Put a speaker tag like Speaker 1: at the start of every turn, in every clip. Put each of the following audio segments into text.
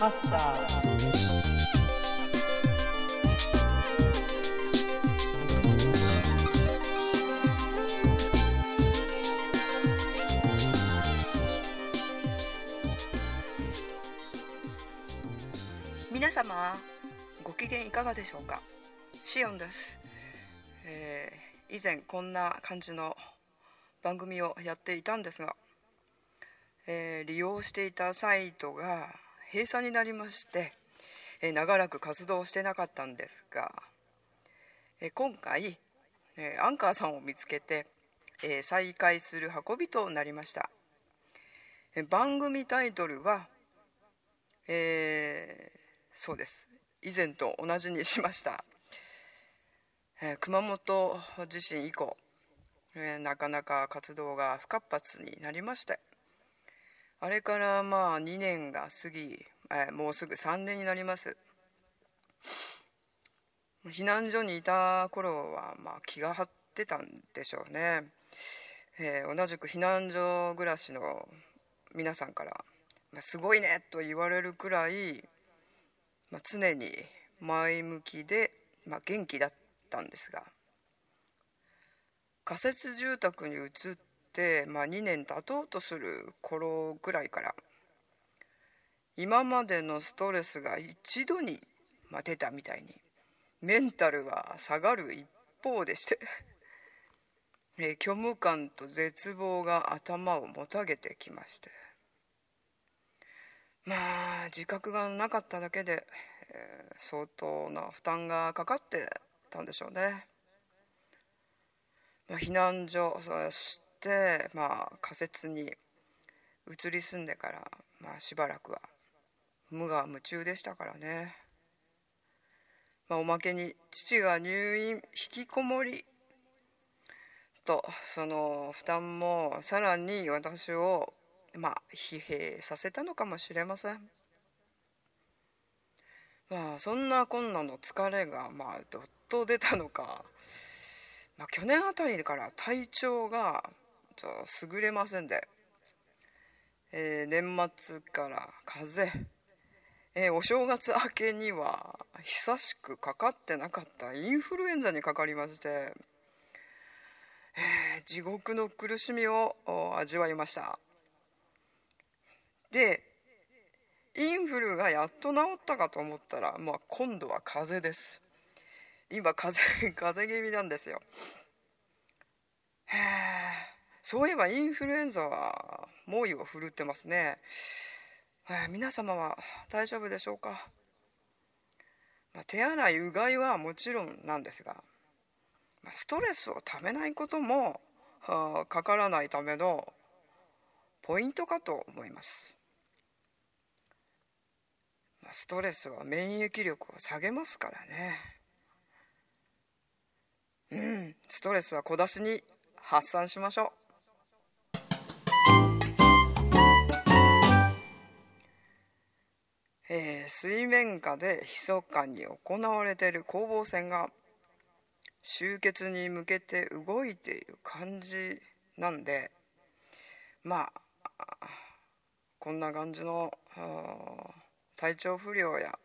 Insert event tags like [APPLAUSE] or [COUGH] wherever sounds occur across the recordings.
Speaker 1: ハッサー
Speaker 2: 皆様ご機嫌いかがでしょうか？シオンです、えー以前こんな感じの番組をやっていたんですが、えー利用していたサイトが閉鎖になりまして、え長らく活動してなかったんですが、え今回、えアンカーさんを見つけて、え再開する運びとなりました、え番組タイトルはえーそうです。以前と同じにしました、え熊本地震以降、えなかなか活動が不活発になりましてあれからまあ2年が過ぎ、えーもうすぐ3年になります。避難所にいた頃はまあ気が張ってたんでしょうね、えー同じく避難所暮らしの皆さんからまあすごいねと言われるくらい、まあ、常に前向きで、まあ、元気だったんですが仮設住宅に移って、まあ、2年経とうとする頃ぐらいから今までのストレスが一度に、まあ、出たみたいにメンタルは下がる一方でして、[LAUGHS] え虚無感と絶望が頭をもたげてきまして。まあ自覚がなかっただけで、えー相当な負担がかかってたんでしょうね。避難所そして、まあ、仮設に移り住んでから、まあ、しばらくは無我夢中でしたからね。まあ、おまけに父が入院引きこもりとその負担もさらに私をまあ疲弊させたのかもしれませんまあそんなこんなの疲れがまあどっと出たのか、まあ、去年あたりから体調がちょ優れませんで、えー年末から風。邪えーお正月明けには久しくかかってなかった。インフルエンザにかかりまして、えー地獄の苦しみを味わいました。でインフルがやっと治ったかと思ったら、まあ、今度は風邪です。今風邪 [LAUGHS] 風邪気味なんですよ。へえそういえばインフルエンザは猛威を振るってますね。えー皆様は大丈夫でしょうか、まあ手洗いうがいはもちろんなんですがまストレスをためないこともかからないためのポイントかと思います。まストレスは免疫力を下げますからね。うんストレスは小出しに発散しましょう。水面下で密かに行われている攻防戦が終結に向けて動いている感じなんでまあこんな感じの体調不良や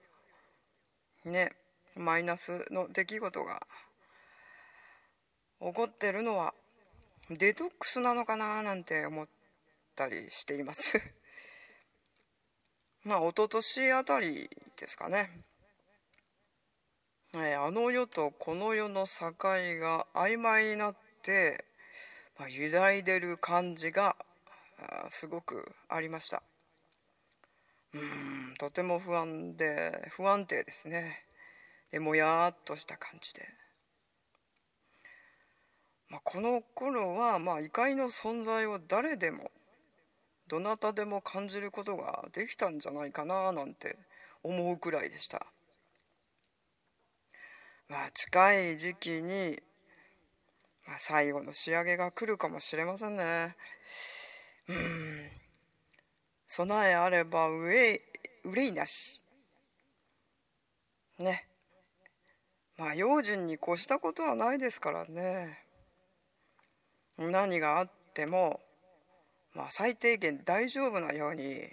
Speaker 2: ねマイナスの出来事が起こってるのはデトックスなのかななんて思ったりしています。まあ一昨年あたりですかね、えーあの世とこの世の境が曖昧になって、まあ、揺らいでる感じがあーすごくありました。うんとても不安で不安定ですね。でもやーっとした感じで、まあ、この頃はまあ異界の存在を誰でもどなたでも感じることができたんじゃないかななんて思うくらいでした。まあ近い時期に、まあ、最後の仕上げが来るかもしれませんね。うん。備えあれば憂い憂いなし。ね。まあ用心に越したことはないですからね。何があってもまあ最低限大丈夫なように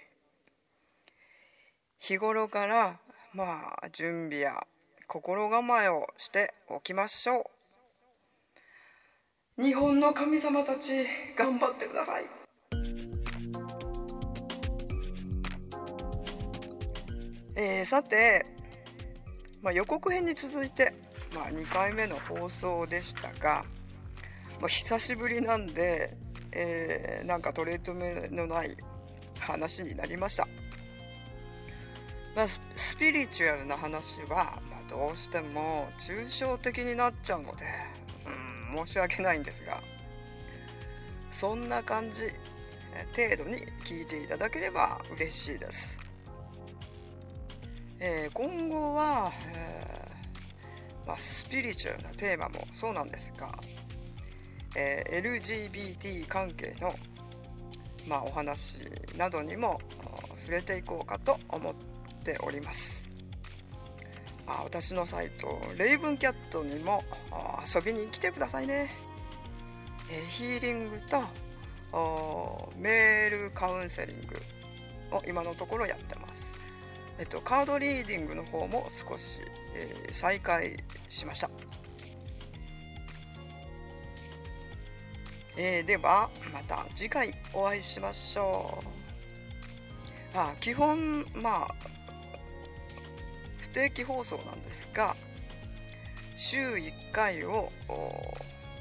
Speaker 2: 日頃からまあ準備や心構えをしておきましょう。日本の神様たち頑張ってください。えー、さて、まあ、予告編に続いて、まあ、2回目の放送でしたが、まあ、久しぶりなんで、えー、なんかトレード目のない話になりました、まあ、スピリチュアルな話は、まあ、どうしても抽象的になっちゃうので、うん、申し訳ないんですがそんな感じ程度に聞いていただければ嬉しいです。えー、今後は、えー、まあ、スピリチュアルなテーマもそうなんですが、えー、LGBT 関係の、まあ、お話などにも触れていこうかと思っております。あ、私のサイトレイブンキャットにも遊びに来てくださいね。えー、ヒーリングとメールカウンセリングを今のところやってます。えっと、カードリーディングの方も少し、えー、再開しました、えー、ではまた次回お会いしましょう。あ基本まあ不定期放送なんですが週1回を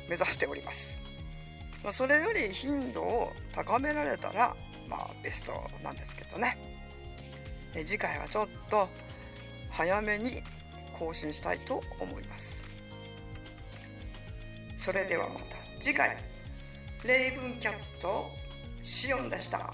Speaker 2: 目指しております、まあ、それより頻度を高められたらまあベストなんですけどね。え次回はちょっと早めに更新したいと思います。それではまた次回。レイブンキャットシオンでした。